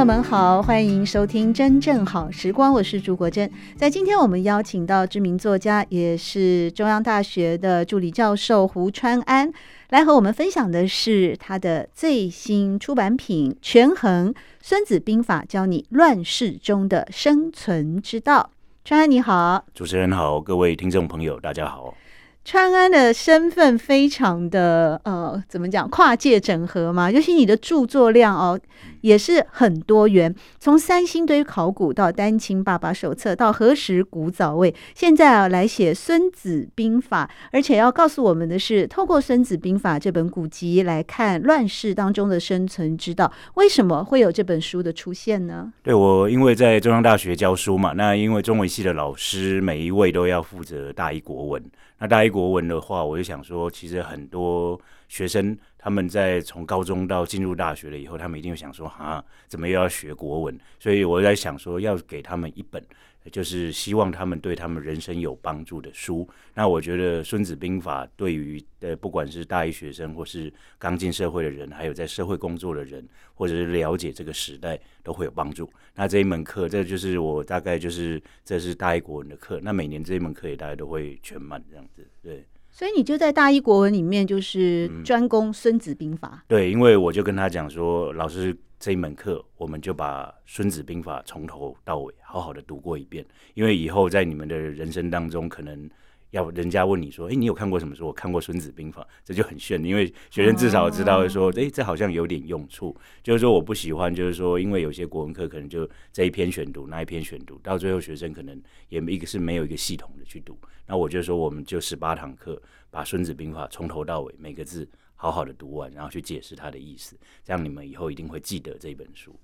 朋友们好，欢迎收听《真正好时光》，我是朱国珍。在今天，我们邀请到知名作家，也是中央大学的助理教授胡川安，来和我们分享的是他的最新出版品《权衡孙子兵法》，教你乱世中的生存之道。川安你好，主持人好，各位听众朋友大家好。川安的身份非常的呃，怎么讲？跨界整合嘛，尤其你的著作量哦，也是很多元。从三星堆考古到单亲爸爸手册，到何时古早味，现在啊来写孙子兵法，而且要告诉我们的是，透过孙子兵法这本古籍来看乱世当中的生存之道。为什么会有这本书的出现呢？对，我因为在中央大学教书嘛，那因为中文系的老师每一位都要负责大一国文。那大一国文的话，我就想说，其实很多学生他们在从高中到进入大学了以后，他们一定会想说，哈，怎么又要学国文？所以我在想说，要给他们一本。就是希望他们对他们人生有帮助的书。那我觉得《孙子兵法》对于呃，不管是大一学生，或是刚进社会的人，还有在社会工作的人，或者是了解这个时代，都会有帮助。那这一门课，这就是我大概就是这是大一国文的课。那每年这一门课也大概都会全满这样子。对，所以你就在大一国文里面就是专攻《孙子兵法》。嗯。对，因为我就跟他讲说，老师。这一门课，我们就把《孙子兵法》从头到尾好好的读过一遍。因为以后在你们的人生当中，可能要人家问你说：“哎，你有看过什么书？”我看过《孙子兵法》，这就很炫。因为学生至少知道说：“哎，这好像有点用处。”就是说，我不喜欢，就是说，因为有些国文课可能就这一篇选读，那一篇选读，到最后学生可能也一个是没有一个系统的去读。那我就说，我们就十八堂课，把《孙子兵法》从头到尾每个字。好好的读完，然后去解释它的意思，这样你们以后一定会记得这本书。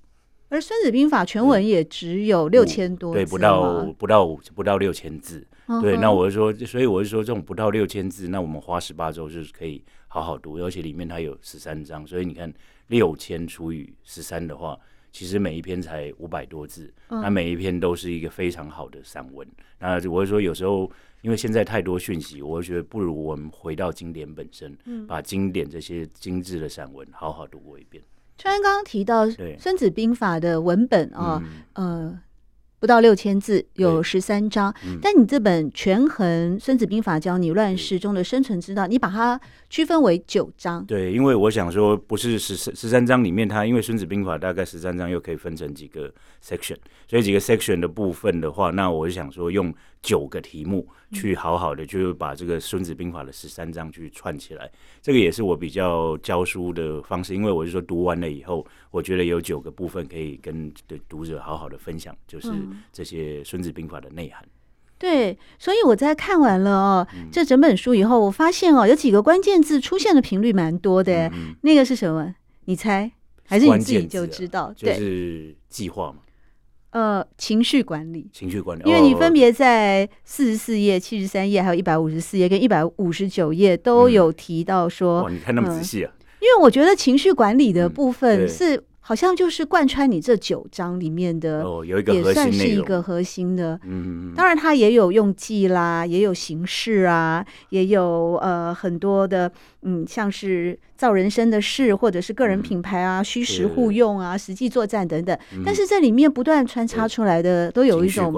而《孙子兵法》全文也只有六千多字，对，不到不到不到六千字。Uh. 对，那我就说，所以我就说，这种不到六千字，那我们花十八周就是可以好好读，而且里面它有十三章，所以你看六千除以十三的话，其实每一篇才五百多字，uh. 那每一篇都是一个非常好的散文。那我就说，有时候。因为现在太多讯息，我觉得不如我们回到经典本身，嗯、把经典这些精致的散文好好读过一遍。川安刚刚提到《孙子兵法》的文本啊，呃。不到六千字，有十三章。嗯。但你这本《权衡孙子兵法》教你乱世中的生存之道，你把它区分为九章。对，因为我想说，不是十十三章里面，它因为《孙子兵法》大概十三章又可以分成几个 section，所以几个 section 的部分的话，那我就想说用九个题目去好好的就把这个《孙子兵法》的十三章去串起来。这个也是我比较教书的方式，因为我是说读完了以后，我觉得有九个部分可以跟的读者好好的分享，就是。这些《孙子兵法》的内涵，对，所以我在看完了哦，嗯、这整本书以后，我发现哦，有几个关键字出现的频率蛮多的。嗯、那个是什么？你猜？还是你自己就知道？对，就是计划嘛。呃，情绪管理，情绪管理，因为你分别在四十四页、七十三页，还有一百五十四页跟一百五十九页都有提到说，嗯、哇，你看那么仔细啊、嗯？因为我觉得情绪管理的部分是。好像就是贯穿你这九章里面的哦，有一个，也算是一个核心的。嗯，当然它也有用计啦，也有形式啊，也有呃很多的，嗯，像是造人生的事，或者是个人品牌啊，虚实互用啊，实际作战等等。但是这里面不断穿插出来的，都有一种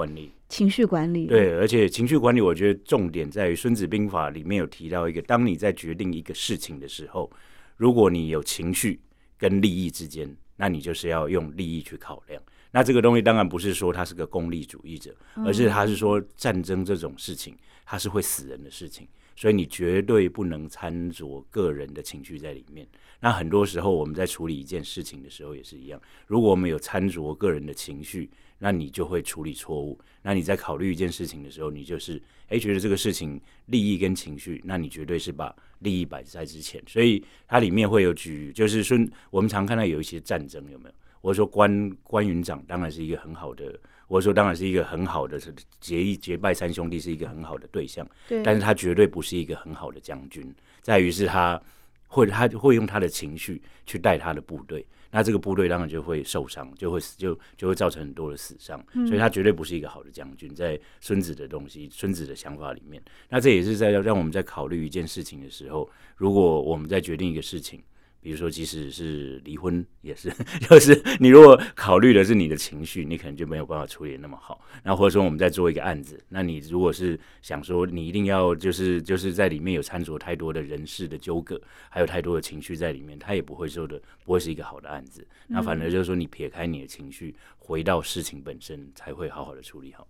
情绪管理。对，而且情绪管理，我觉得重点在于《孙子兵法》里面有提到一个：当你在决定一个事情的时候，如果你有情绪跟利益之间。那你就是要用利益去考量。那这个东西当然不是说他是个功利主义者，而是他是说战争这种事情，它是会死人的事情，所以你绝对不能掺着个人的情绪在里面。那很多时候我们在处理一件事情的时候也是一样，如果我们有掺着个人的情绪，那你就会处理错误。那你在考虑一件事情的时候，你就是诶、欸，觉得这个事情利益跟情绪，那你绝对是把利益摆在之前。所以它里面会有举，就是说我们常看到有一些战争，有没有？我说关关云长当然是一个很好的，我说当然是一个很好的是结义结拜三兄弟是一个很好的对象，对，但是他绝对不是一个很好的将军，在于是他会他会用他的情绪去带他的部队。那这个部队当然就会受伤，就会死，就就会造成很多的死伤，所以他绝对不是一个好的将军。在孙子的东西、孙子的想法里面，那这也是在让我们在考虑一件事情的时候，如果我们在决定一个事情。比如说，即使是离婚，也是，就是你如果考虑的是你的情绪，你可能就没有办法处理得那么好。那或者说，我们在做一个案子，那你如果是想说，你一定要就是就是在里面有掺着太多的人事的纠葛，还有太多的情绪在里面，他也不会说的，不会是一个好的案子。那反而就是说，你撇开你的情绪，回到事情本身，才会好好的处理好。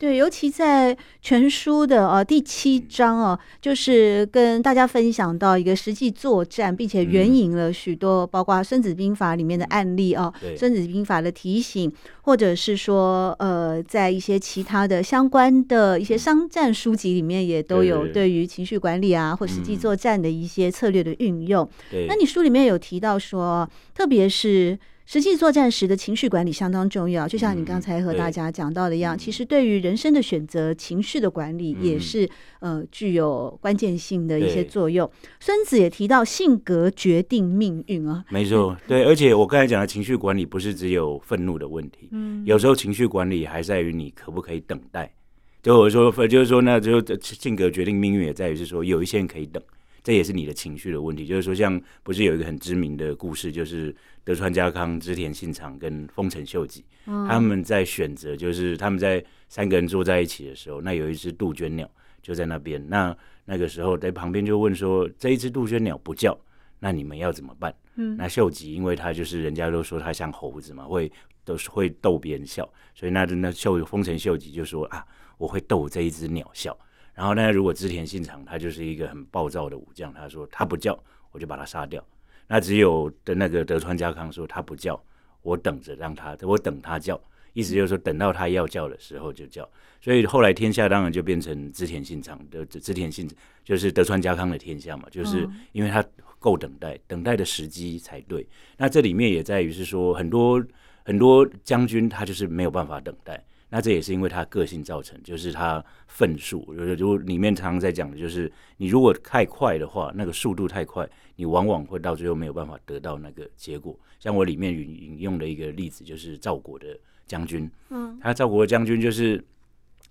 对，尤其在全书的呃第七章哦，就是跟大家分享到一个实际作战，并且援引了许多包括《孙子兵法》里面的案例哦，《孙子兵法》的提醒，或者是说呃，在一些其他的相关的一些商战书籍里面，也都有对。于情绪管理啊或实际作战的一些策略的运用。那你书里面有提到说，特别是。实际作战时的情绪管理相当重要，就像你刚才和大家讲到的一样，其实对于人生的选择，情绪的管理也是呃具有关键性的一些作用。孙子也提到，性格决定命运啊，没错，对。而且我刚才讲的情绪管理不是只有愤怒的问题，嗯，有时候情绪管理还在于你可不可以等待。就我说，就是说，那就性格决定命运，也在于是说，有一些人可以等。这也是你的情绪的问题，就是说，像不是有一个很知名的故事，就是德川家康、织田信长跟丰臣秀吉，他们在选择，就是他们在三个人坐在一起的时候，那有一只杜鹃鸟就在那边，那那个时候在旁边就问说，这一只杜鹃鸟不叫，那你们要怎么办？嗯那秀吉因为他就是人家都说他像猴子嘛，会都是会逗别人笑，所以那那秀丰臣秀吉就说啊，我会逗这一只鸟笑。然后呢，如果织田信长他就是一个很暴躁的武将，他说他不叫，我就把他杀掉。那只有的那个德川家康说他不叫，我等着让他，我等他叫，意思就是说等到他要叫的时候就叫。所以后来天下当然就变成织田信长的织田信，就是德川家康的天下嘛，就是因为他够等待，等待的时机才对。那这里面也在于是说很多很多将军他就是没有办法等待。那这也是因为他个性造成，就是他愤速。如果里面常常在讲的就是，你如果太快的话，那个速度太快，你往往会到最后没有办法得到那个结果。像我里面引引用的一个例子，就是赵国的将军。嗯，他赵国的将军就是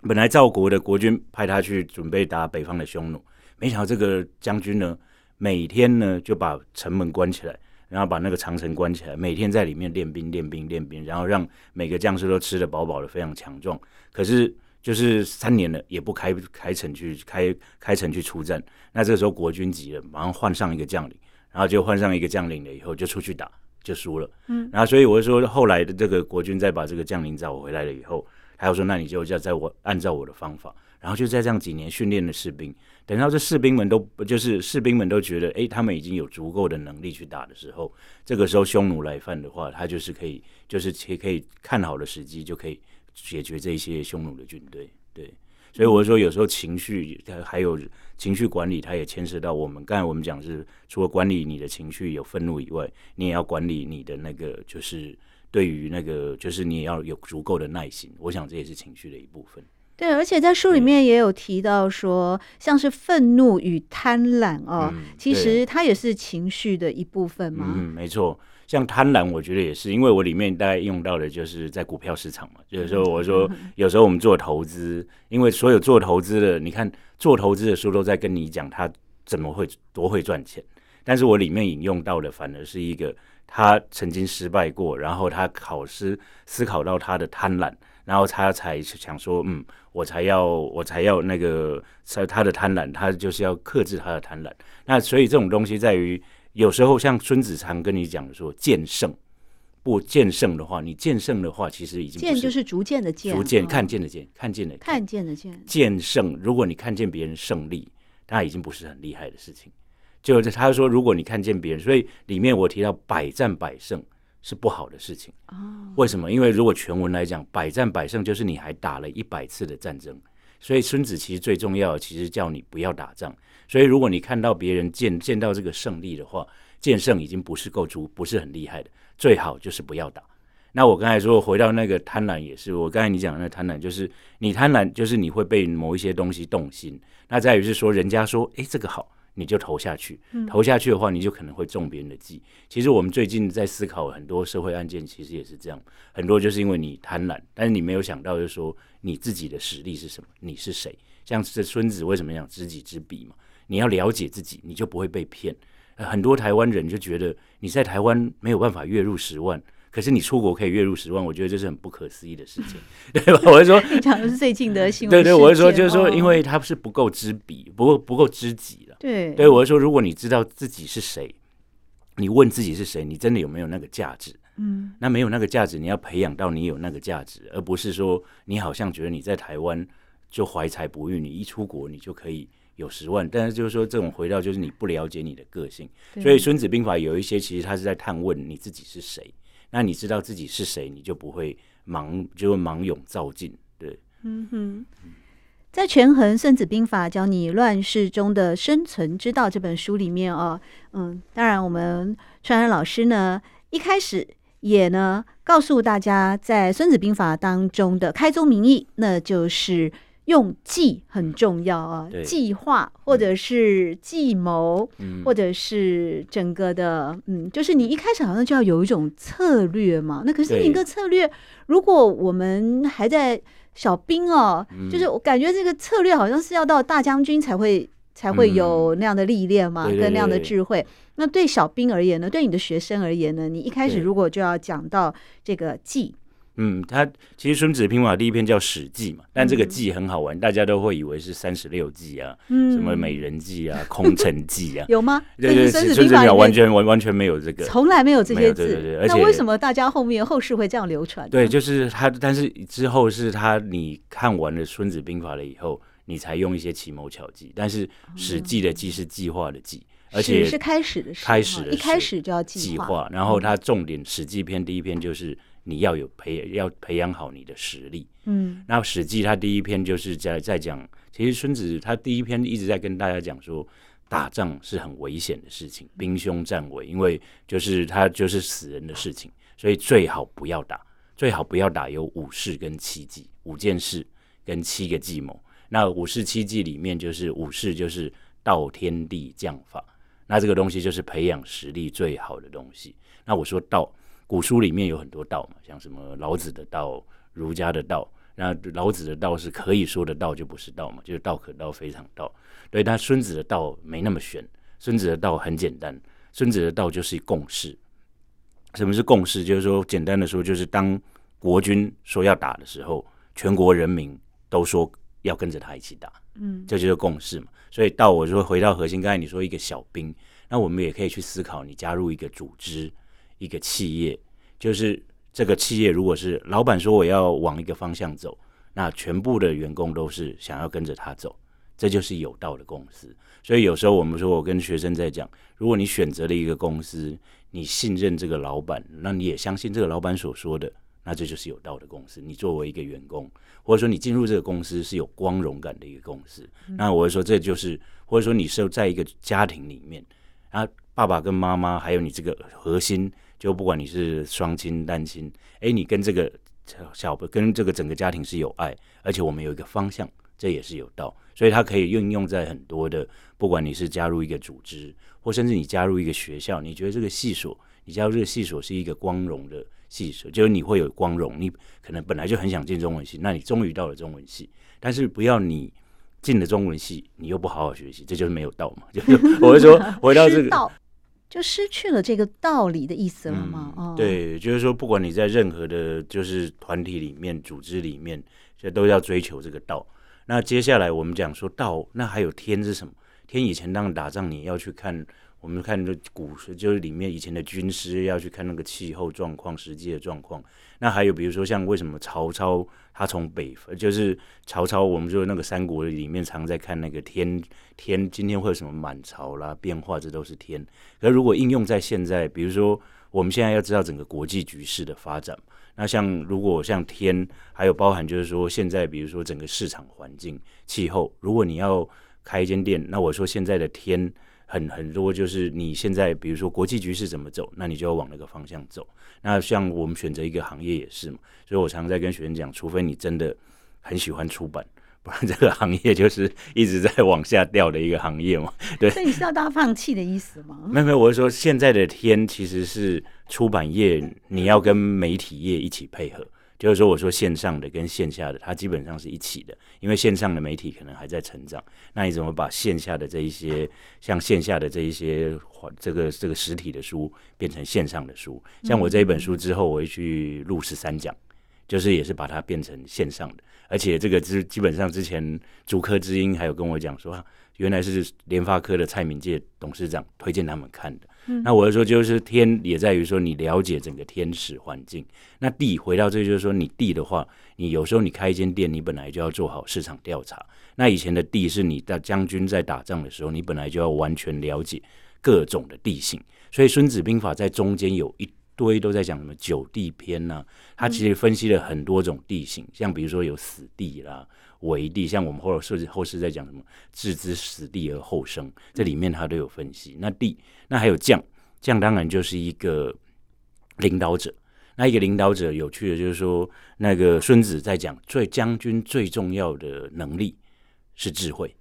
本来赵国的国君派他去准备打北方的匈奴，没想到这个将军呢，每天呢就把城门关起来。然后把那个长城关起来，每天在里面练兵、练兵、练兵，然后让每个将士都吃得饱饱的，非常强壮。可是就是三年了，也不开开城去开开城去出战。那这个时候国军急了，马上换上一个将领，然后就换上一个将领了以后，就出去打，就输了。嗯，然后所以我就说，后来的这个国军再把这个将领找回来了以后，他又说，那你就要在我按照我的方法。然后就在这样几年训练的士兵，等到这士兵们都就是士兵们都觉得，哎，他们已经有足够的能力去打的时候，这个时候匈奴来犯的话，他就是可以，就是也可以看好的时机，就可以解决这些匈奴的军队。对，所以我说有时候情绪还有情绪管理，它也牵涉到我们刚才我们讲是，除了管理你的情绪有愤怒以外，你也要管理你的那个，就是对于那个，就是你也要有足够的耐心。我想这也是情绪的一部分。对，而且在书里面也有提到说，像是愤怒与贪婪哦，嗯、其实它也是情绪的一部分嘛。嗯，没错。像贪婪，我觉得也是，因为我里面大概用到的就是在股票市场嘛。就是说，我说有时候我们做投资，因为所有做投资的，你看做投资的书都在跟你讲他怎么会多会赚钱，但是我里面引用到的反而是一个他曾经失败过，然后他考试思考到他的贪婪。然后他才想说，嗯，我才要，我才要那个，他他的贪婪，他就是要克制他的贪婪。那所以这种东西在于，有时候像孙子常跟你讲说，见胜不见胜的话，你见胜的话，其实已经见就是逐渐的见，逐渐看见的见，看见的看见的见。见胜，如果你看见别人胜利，那已经不是很厉害的事情。就是他说，如果你看见别人，所以里面我提到百战百胜，是不好的事情。为什么？因为如果全文来讲，百战百胜就是你还打了一百次的战争。所以孙子其实最重要的，其实叫你不要打仗。所以如果你看到别人见见到这个胜利的话，见胜已经不是够足，不是很厉害的，最好就是不要打。那我刚才说回到那个贪婪也是，我刚才你讲的那个贪婪就是你贪婪就是你会被某一些东西动心。那在于是说人家说诶，这个好，你就投下去，投下去的话你就可能会中别人的计。其实我们最近在思考很多社会案件，其实也是这样，很多就是因为你贪婪，但是你没有想到就是说你自己的实力是什么，你是谁？像这孙子为什么讲知己知彼嘛？你要了解自己，你就不会被骗。很多台湾人就觉得你在台湾没有办法月入十万。可是你出国可以月入十万，我觉得这是很不可思议的事情，对吧？我是说，你讲的是最近的新闻。对对，我是说，就是说，因为他是不够知彼，不够不够知己了。对对，我是说，如果你知道自己是谁，你问自己是谁，你真的有没有那个价值？嗯，那没有那个价值，你要培养到你有那个价值，而不是说你好像觉得你在台湾就怀才不遇，你一出国你就可以有十万。但是就是说，这种回到就是你不了解你的个性。所以《孙子兵法》有一些其实他是在探问你自己是谁。那你知道自己是谁，你就不会盲，就会盲勇造进，对。嗯哼，在《权衡孙子兵法》教你乱世中的生存之道这本书里面哦，嗯，当然我们川安老师呢一开始也呢告诉大家，在《孙子兵法》当中的开宗明义，那就是。用计很重要啊，计划或者是计谋，嗯、或者是整个的，嗯，就是你一开始好像就要有一种策略嘛。那可是你一个策略，如果我们还在小兵哦，嗯、就是我感觉这个策略好像是要到大将军才会才会有那样的历练嘛，嗯、跟那样的智慧。那对小兵而言呢，对你的学生而言呢，你一开始如果就要讲到这个计。嗯，他其实《孙子兵法》第一篇叫《史记》嘛，但这个“计”很好玩，嗯、大家都会以为是三十六计啊，嗯、什么美人计啊、空城计啊，有吗？对对，《孙子兵法》完全完完全没有这个，从来没有这些字。对对对，而且那为什么大家后面后世会这样流传？对，就是他，但是之后是他，你看完了《孙子兵法》了以后，你才用一些奇谋巧计。但是《史记》的“计”是计划的“计”，而且是开始的开始的一开始就要计划。然后他重点，《史记》篇第一篇就是。你要有培要培养好你的实力，嗯，那《史记》他第一篇就是在在讲，其实孙子他第一篇一直在跟大家讲说，打仗是很危险的事情，兵凶战危，因为就是他就是死人的事情，所以最好不要打，最好不要打。有五事跟七计，五件事跟七个计谋。那五事七计里面，就是五事就是道、天地、将、法，那这个东西就是培养实力最好的东西。那我说道。古书里面有很多道嘛，像什么老子的道、儒家的道。那老子的道是可以说的道，就不是道嘛，就是道可道非常道。对，但孙子的道没那么玄，孙子的道很简单。孙子的道就是共识。什么是共识？就是说，简单的说，就是当国君说要打的时候，全国人民都说要跟着他一起打。嗯，这就是共识嘛。所以道，我说回到核心，刚才你说一个小兵，那我们也可以去思考，你加入一个组织。一个企业，就是这个企业，如果是老板说我要往一个方向走，那全部的员工都是想要跟着他走，这就是有道的公司。所以有时候我们说，我跟学生在讲，如果你选择了一个公司，你信任这个老板，那你也相信这个老板所说的，那这就是有道的公司。你作为一个员工，或者说你进入这个公司是有光荣感的一个公司，那我会说这就是，或者说你是在一个家庭里面，啊，爸爸跟妈妈还有你这个核心。就不管你是双亲单亲，哎，你跟这个小跟这个整个家庭是有爱，而且我们有一个方向，这也是有道，所以它可以运用在很多的，不管你是加入一个组织，或甚至你加入一个学校，你觉得这个系所，你加入这个系所是一个光荣的系所，就是你会有光荣，你可能本来就很想进中文系，那你终于到了中文系，但是不要你进了中文系，你又不好好学习，这就是没有道嘛，就是我会说 回到这个。就失去了这个道理的意思了吗？嗯，对，就是说，不管你在任何的，就是团体里面、组织里面，这都要追求这个道。那接下来我们讲说道，那还有天是什么？天以前当打仗，你要去看我们看这古时，就是里面以前的军师要去看那个气候状况、实际的状况。那还有比如说像为什么曹操他从北，就是曹操，我们说那个三国里面常在看那个天天，今天会有什么满潮啦变化，这都是天。可如果应用在现在，比如说我们现在要知道整个国际局势的发展，那像如果像天，还有包含就是说现在比如说整个市场环境、气候，如果你要开一间店，那我说现在的天。很很多就是你现在比如说国际局势怎么走，那你就要往那个方向走。那像我们选择一个行业也是嘛，所以我常常在跟学生讲，除非你真的很喜欢出版，不然这个行业就是一直在往下掉的一个行业嘛。对，所以你是要大家放弃的意思吗？没有没有，我是说现在的天其实是出版业，你要跟媒体业一起配合。就是说，我说线上的跟线下的，它基本上是一起的，因为线上的媒体可能还在成长，那你怎么把线下的这一些，像线下的这一些，这个这个实体的书变成线上的书？像我这一本书之后，我会去录十三讲，就是也是把它变成线上的，而且这个之基本上之前竹科之音还有跟我讲说，原来是联发科的蔡敏介董事长推荐他们看的。那我就说，就是天也在于说你了解整个天时环境。那地回到这，就是说你地的话，你有时候你开一间店，你本来就要做好市场调查。那以前的地是你的将军在打仗的时候，你本来就要完全了解各种的地形。所以《孙子兵法》在中间有一堆都在讲什么九地篇呢？它其实分析了很多种地形，像比如说有死地啦。为地，像我们后后世在讲什么“置之死地而后生”，这里面他都有分析。那地，那还有将，将当然就是一个领导者。那一个领导者有趣的就是说，那个孙子在讲最将军最重要的能力是智慧，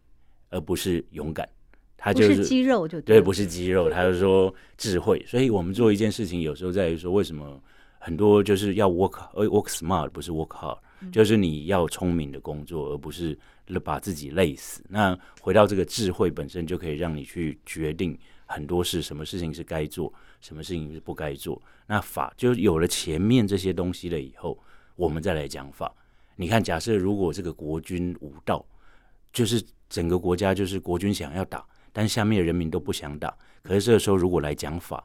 而不是勇敢。他就是，是肌肉就对，对，不是肌肉，他就说智慧。所以我们做一件事情，有时候在于说，为什么很多就是要 work work smart，不是 work hard。就是你要聪明的工作，而不是把自己累死。那回到这个智慧本身，就可以让你去决定很多事，什么事情是该做，什么事情是不该做。那法就有了前面这些东西了以后，我们再来讲法。你看，假设如果这个国君无道，就是整个国家就是国君想要打，但下面的人民都不想打。可是这个时候如果来讲法，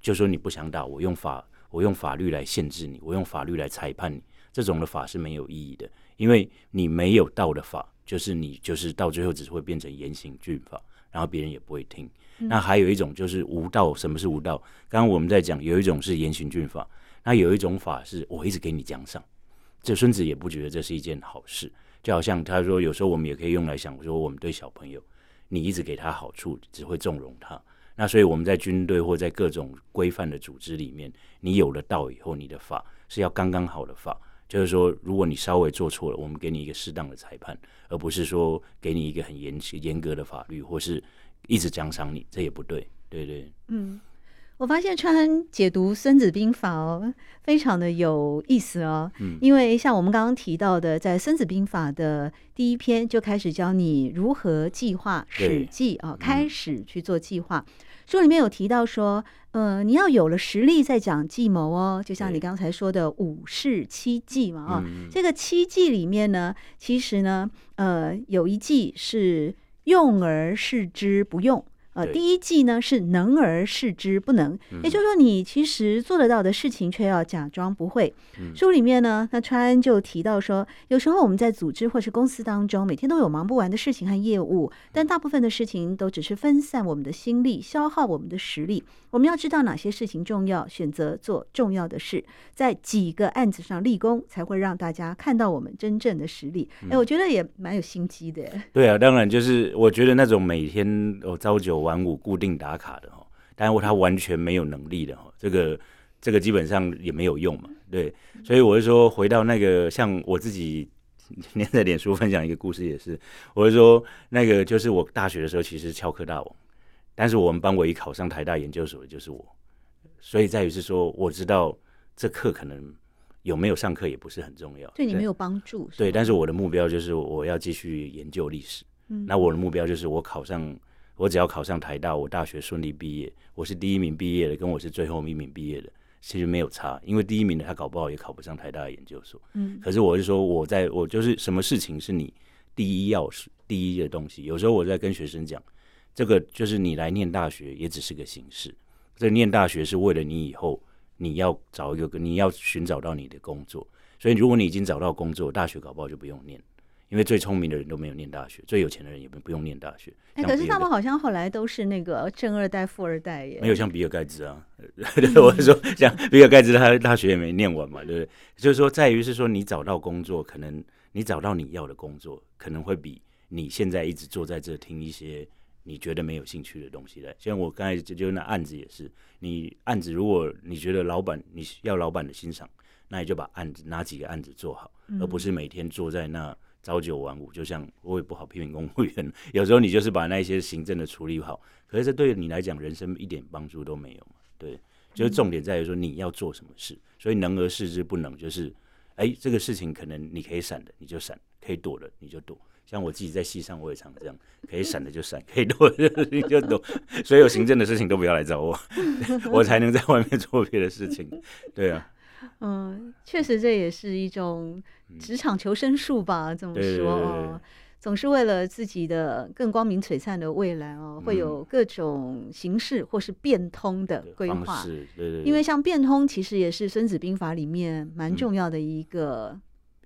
就说你不想打，我用法，我用法律来限制你，我用法律来裁判你。这种的法是没有意义的，因为你没有道的法，就是你就是到最后只会变成严刑峻法，然后别人也不会听。嗯、那还有一种就是无道，什么是无道？刚刚我们在讲，有一种是严刑峻法，那有一种法是我一直给你奖赏。这孙子也不觉得这是一件好事，就好像他说，有时候我们也可以用来想说，我们对小朋友，你一直给他好处，只会纵容他。那所以我们在军队或在各种规范的组织里面，你有了道以后，你的法是要刚刚好的法。就是说，如果你稍微做错了，我们给你一个适当的裁判，而不是说给你一个很严严格的法律，或是一直奖赏你，这也不对，对对。嗯，我发现川解读《孙子兵法》哦，非常的有意思哦。嗯，因为像我们刚刚提到的，在《孙子兵法》的第一篇就开始教你如何计划史记啊，开始去做计划。书里面有提到说，呃，你要有了实力再讲计谋哦，就像你刚才说的五事七计嘛，啊、嗯，这个七计里面呢，其实呢，呃，有一计是用而示之不用。呃，第一计呢是能而示之不能，也就是说，你其实做得到的事情，却要假装不会。嗯、书里面呢，那川就提到说，有时候我们在组织或是公司当中，每天都有忙不完的事情和业务，但大部分的事情都只是分散我们的心力，消耗我们的实力。我们要知道哪些事情重要，选择做重要的事，在几个案子上立功，才会让大家看到我们真正的实力。哎、嗯，我觉得也蛮有心机的。对啊，当然就是我觉得那种每天哦朝九晚五固定打卡的哈，但是他完全没有能力的哈，这个这个基本上也没有用嘛，对，所以我是说回到那个像我自己今天在脸书分享一个故事也是，我就说那个就是我大学的时候其实翘课大王，但是我们班唯一考上台大研究所的就是我，所以在于是说我知道这课可能有没有上课也不是很重要，对你没有帮助，对，但是我的目标就是我要继续研究历史，嗯，那我的目标就是我考上。我只要考上台大，我大学顺利毕业，我是第一名毕业的，跟我是最后一名毕业的，其实没有差，因为第一名的他搞不好也考不上台大的研究所。嗯，可是我是说，我在我就是什么事情是你第一要事第一的东西。有时候我在跟学生讲，这个就是你来念大学也只是个形式。这念大学是为了你以后你要找一个，你要寻找到你的工作。所以如果你已经找到工作，大学搞不好就不用念。因为最聪明的人都没有念大学，最有钱的人也不不用念大学。哎，可是他们好像后来都是那个正二代、富二代耶。没有像比尔盖茨啊，我是说像比尔盖茨，他大学也没念完嘛，对不对？就是说，在于是说，你找到工作，可能你找到你要的工作，可能会比你现在一直坐在这听一些你觉得没有兴趣的东西来。像我刚才就就那案子也是，你案子如果你觉得老板你要老板的欣赏，那你就把案子拿几个案子做好，而不是每天坐在那。朝九晚五，就像我也不好批评公务员，有时候你就是把那些行政的处理好，可是这对你来讲人生一点帮助都没有嘛？对，就是重点在于说你要做什么事，所以能而示之不能，就是哎、这个事情可能你可以闪的你就闪，可以躲的你就躲。像我自己在戏上我也常这样，可以闪的就闪，可以躲的就躲。所有行政的事情都不要来找我，我才能在外面做别的事情。对啊。嗯，确实这也是一种职场求生术吧？这么说哦，总是为了自己的更光明璀璨的未来哦，会有各种形式或是变通的规划。对对对，因为像变通，其实也是《孙子兵法》里面蛮重要的一个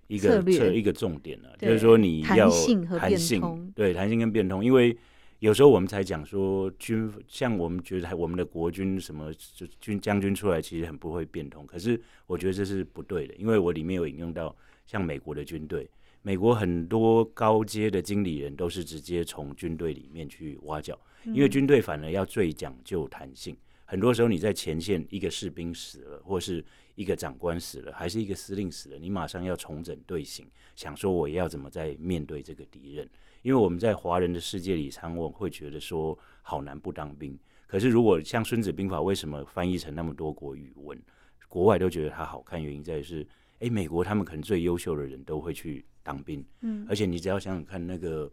一个策略，一个一个重点呢，就是说你要弹性和变通，对弹性跟变通，因为。有时候我们才讲说军，像我们觉得我们的国军什么就军将军出来，其实很不会变通。可是我觉得这是不对的，因为我里面有引用到像美国的军队，美国很多高阶的经理人都是直接从军队里面去挖角，因为军队反而要最讲究弹性。很多时候你在前线，一个士兵死了，或是一个长官死了，还是一个司令死了，你马上要重整队形，想说我要怎么再面对这个敌人。因为我们在华人的世界里，常我会觉得说好难不当兵。可是如果像《孙子兵法》，为什么翻译成那么多国语文，国外都觉得它好看？原因在于是，哎，美国他们可能最优秀的人都会去当兵。嗯，而且你只要想想看，那个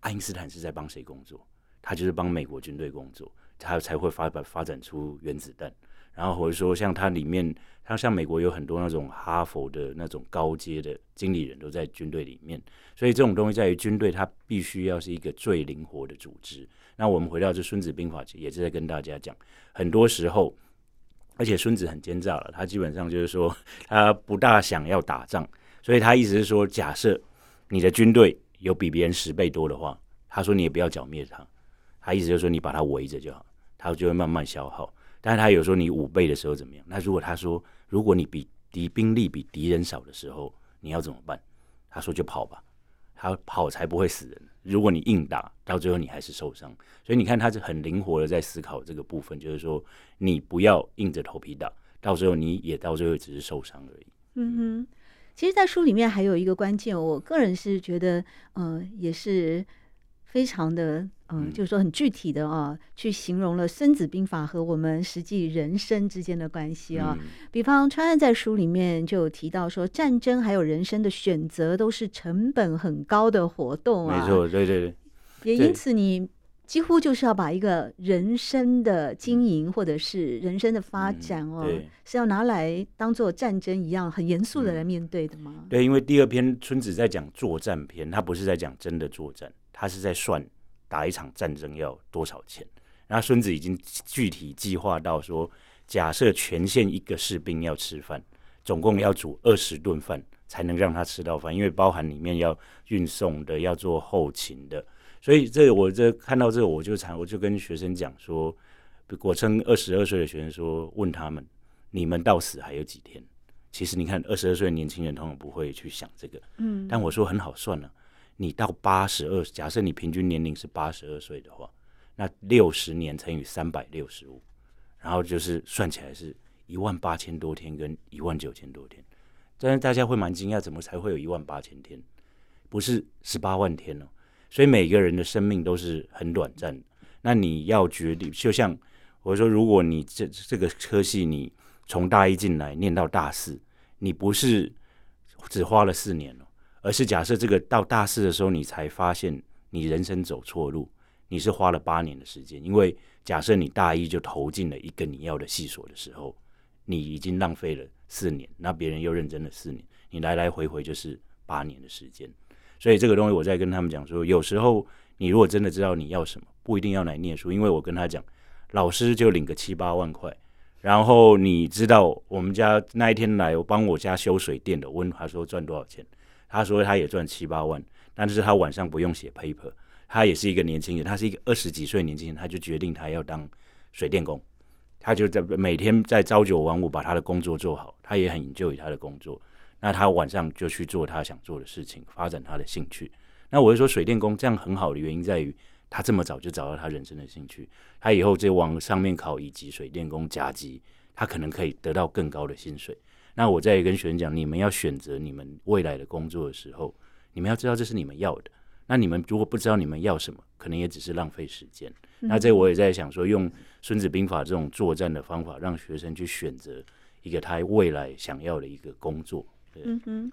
爱因斯坦是在帮谁工作？他就是帮美国军队工作，他才会发发展出原子弹。然后或者说，像它里面，它像美国有很多那种哈佛的那种高阶的经理人都在军队里面，所以这种东西在于军队，它必须要是一个最灵活的组织。那我们回到这《孙子兵法》，也是在跟大家讲，很多时候，而且孙子很奸诈了，他基本上就是说，他不大想要打仗，所以他意思是说，假设你的军队有比别人十倍多的话，他说你也不要剿灭他，他意思就是说你把他围着就好，他就会慢慢消耗。但是他有时候你五倍的时候怎么样？那如果他说，如果你比敌兵力比敌人少的时候，你要怎么办？他说就跑吧，他跑才不会死人。如果你硬打，到最后你还是受伤。所以你看他是很灵活的在思考这个部分，就是说你不要硬着头皮打，到最后你也到最后只是受伤而已。嗯哼，其实，在书里面还有一个关键，我个人是觉得，嗯、也是。非常的，嗯，就是说很具体的啊，去形容了《孙子兵法》和我们实际人生之间的关系啊。比方川岸在书里面就有提到说，战争还有人生的选择都是成本很高的活动啊。没错，对对对。也因此，你几乎就是要把一个人生的经营或者是人生的发展哦，是要拿来当做战争一样很严肃的来面对的吗？对，因为第二篇孙子在讲作战篇，他不是在讲真的作战。他是在算打一场战争要多少钱，然后孙子已经具体计划到说，假设全县一个士兵要吃饭，总共要煮二十顿饭才能让他吃到饭，因为包含里面要运送的，要做后勤的，所以这我这看到这个我就常我就跟学生讲说，我称二十二岁的学生说，问他们，你们到死还有几天？其实你看二十二岁的年轻人通常不会去想这个，嗯，但我说很好算了。你到八十二，假设你平均年龄是八十二岁的话，那六十年乘以三百六十五，然后就是算起来是一万八千多天跟一万九千多天。但是大家会蛮惊讶，怎么才会有一万八千天？不是十八万天哦？所以每个人的生命都是很短暂的。那你要决定，就像我说，如果你这这个科系你从大一进来念到大四，你不是只花了四年。而是假设这个到大四的时候，你才发现你人生走错路，你是花了八年的时间。因为假设你大一就投进了一个你要的系所的时候，你已经浪费了四年，那别人又认真了四年，你来来回回就是八年的时间。所以这个东西我在跟他们讲说，有时候你如果真的知道你要什么，不一定要来念书，因为我跟他讲，老师就领个七八万块。然后你知道我们家那一天来我帮我家修水电的，问他说赚多少钱，他说他也赚七八万，但是他晚上不用写 paper，他也是一个年轻人，他是一个二十几岁年轻人，他就决定他要当水电工，他就在每天在朝九晚五把他的工作做好，他也很 enjoy 他的工作。那他晚上就去做他想做的事情，发展他的兴趣。那我就说，水电工这样很好的原因在于，他这么早就找到他人生的兴趣。他以后就往上面考，乙级水电工甲级，他可能可以得到更高的薪水。那我在跟学生讲，你们要选择你们未来的工作的时候，你们要知道这是你们要的。那你们如果不知道你们要什么，可能也只是浪费时间。嗯。那这我也在想说，用《孙子兵法》这种作战的方法，让学生去选择一个他未来想要的一个工作。嗯哼，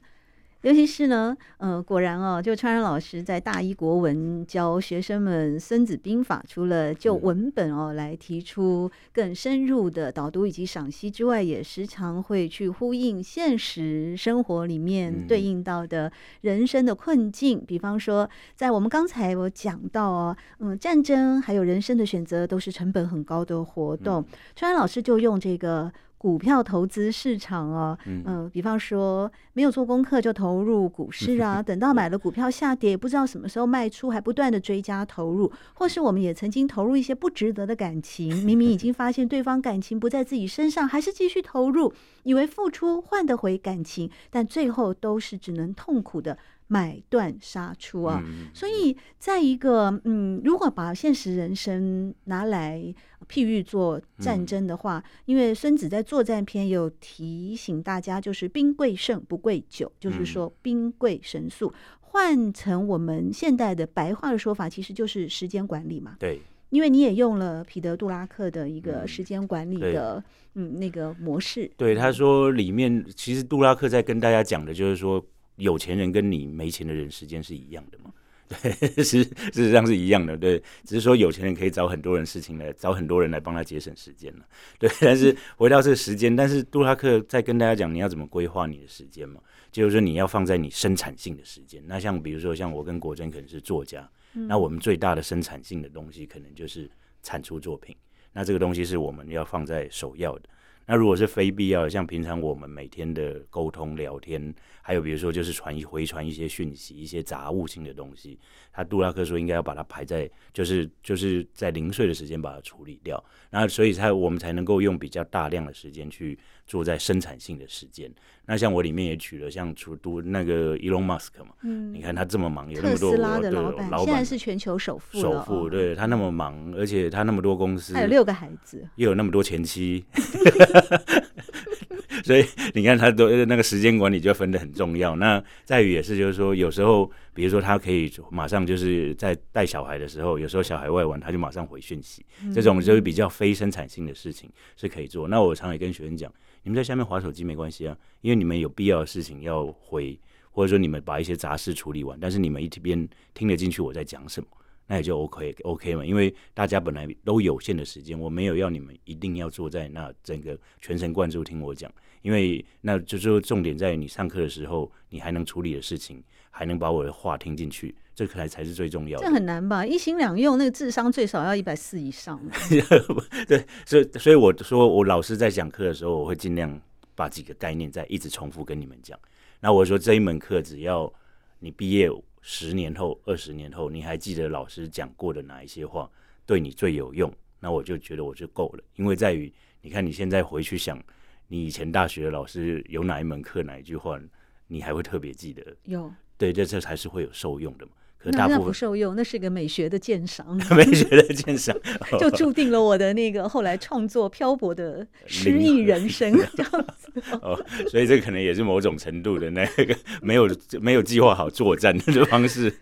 尤其是呢，呃，果然哦，就川仁老师在大一国文教学生们《孙子兵法》，除了就文本哦来提出更深入的导读以及赏析之外，也时常会去呼应现实生活里面对应到的人生的困境。比方说，在我们刚才我讲到哦，嗯，战争还有人生的选择都是成本很高的活动。川然老师就用这个。股票投资市场哦，嗯、呃，比方说没有做功课就投入股市啊，等到买了股票下跌，不知道什么时候卖出，还不断的追加投入，或是我们也曾经投入一些不值得的感情，明明已经发现对方感情不在自己身上，还是继续投入，以为付出换得回感情，但最后都是只能痛苦的。买断杀出啊！所以，在一个嗯，如果把现实人生拿来譬喻做战争的话，因为孙子在作战篇有提醒大家，就是兵贵胜不贵久，就是说兵贵神速。换成我们现代的白话的说法，其实就是时间管理嘛。对，因为你也用了彼得·杜拉克的一个时间管理的嗯那个模式。对，他说里面其实杜拉克在跟大家讲的就是说。有钱人跟你没钱的人时间是一样的嘛？对，事实上是一样的。对，只是说有钱人可以找很多人事情来找很多人来帮他节省时间了。对，但是回到这个时间，但是杜拉克在跟大家讲你要怎么规划你的时间嘛？就是说你要放在你生产性的时间。那像比如说像我跟国珍可能是作家，那我们最大的生产性的东西可能就是产出作品。那这个东西是我们要放在首要的。那如果是非必要的，像平常我们每天的沟通聊天，还有比如说就是传一回传一些讯息，一些杂物性的东西，他杜拉克说应该要把它排在，就是就是在零碎的时间把它处理掉，然后所以才我们才能够用比较大量的时间去做在生产性的时间。那像我里面也取了像除都那个 Elon Musk 嘛，嗯，你看他这么忙，有那么多特斯拉的老板，老板现在是全球首富，首富，对他那么忙，而且他那么多公司，还有六个孩子，又有那么多前妻。所以你看，他都那个时间管理就分得很重要。那在于也是，就是说，有时候，比如说，他可以马上就是在带小孩的时候，有时候小孩外玩，他就马上回讯息。这种就是比较非生产性的事情是可以做。那我常也跟学生讲，你们在下面划手机没关系啊，因为你们有必要的事情要回，或者说你们把一些杂事处理完，但是你们一边听得进去我在讲什么。那也就 OK OK 嘛，因为大家本来都有限的时间，我没有要你们一定要坐在那整个全神贯注听我讲，因为那就是重点在于你上课的时候，你还能处理的事情，还能把我的话听进去，这可能才是最重要的。这很难吧？一心两用，那个智商最少要一百四以上。对，所以所以我说，我老师在讲课的时候，我会尽量把几个概念再一直重复跟你们讲。那我说这一门课，只要你毕业。十年后、二十年后，你还记得老师讲过的哪一些话对你最有用？那我就觉得我就够了，因为在于你看你现在回去想，你以前大学的老师有哪一门课哪一句话，你还会特别记得？有，对，这这才是会有受用的嘛。可大部分不受用，那是个美学的鉴赏，美学的鉴赏，就注定了我的那个后来创作漂泊的失意人生 这样子。哦，所以这可能也是某种程度的那个没有没有计划好作战的这方式。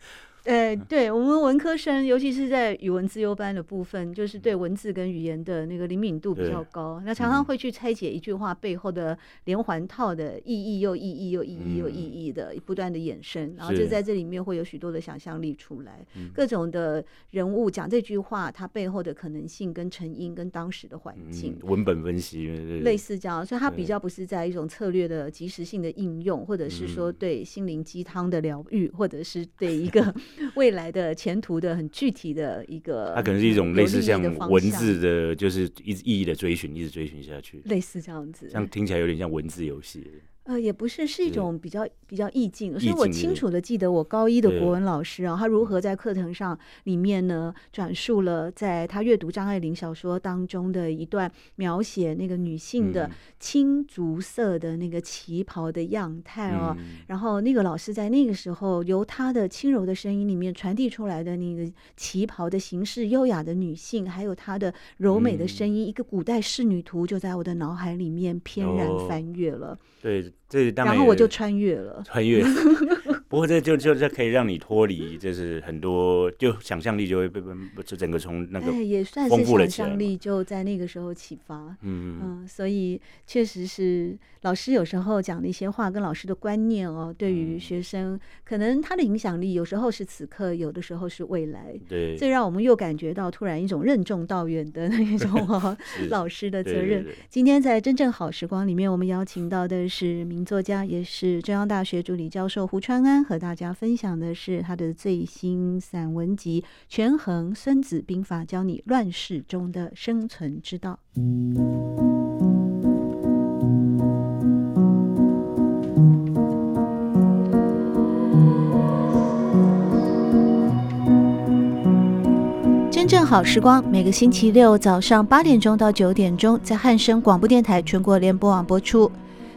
呃，对我们文科生，尤其是在语文自优班的部分，就是对文字跟语言的那个灵敏度比较高，那常常会去拆解一句话背后的连环套的意义，又意义又意义又意义的不断的衍生，然后就在这里面会有许多的想象力出来，各种的人物讲这句话，它背后的可能性跟成因跟当时的环境，文本分析类似这样，所以它比较不是在一种策略的及时性的应用，或者是说对心灵鸡汤的疗愈，或者是对一个。未来的前途的很具体的一个，它可能是一种类似像文字的，就是一直意义的追寻，一直追寻下去，类似这样子，像听起来有点像文字游戏。呃，也不是，是一种比较比较意境，所以我清楚的记得我高一的国文老师啊，他如何在课堂上里面呢，转述了在他阅读张爱玲小说当中的一段描写那个女性的青竹色的那个旗袍的样态哦，然后那个老师在那个时候由他的轻柔的声音里面传递出来的那个旗袍的形式优雅的女性，还有她的柔美的声音，一个古代仕女图就在我的脑海里面翩然翻。阅了。对。这当然，然后我就穿越了，穿越。不过这就就这可以让你脱离，就是很多就想象力就会被被就整个从那个也算是想象力就在那个时候启发。嗯嗯，所以确实是老师有时候讲的一些话跟老师的观念哦，对于学生可能他的影响力有时候是此刻，有的时候是未来。对，这让我们又感觉到突然一种任重道远的那种哦，老师的责任。今天在真正好时光里面，我们邀请到的是名作家，也是中央大学助理教授胡川安。和大家分享的是他的最新散文集《权衡孙子兵法》，教你乱世中的生存之道。真正好时光，每个星期六早上八点钟到九点钟，在汉声广播电台全国联播网播出。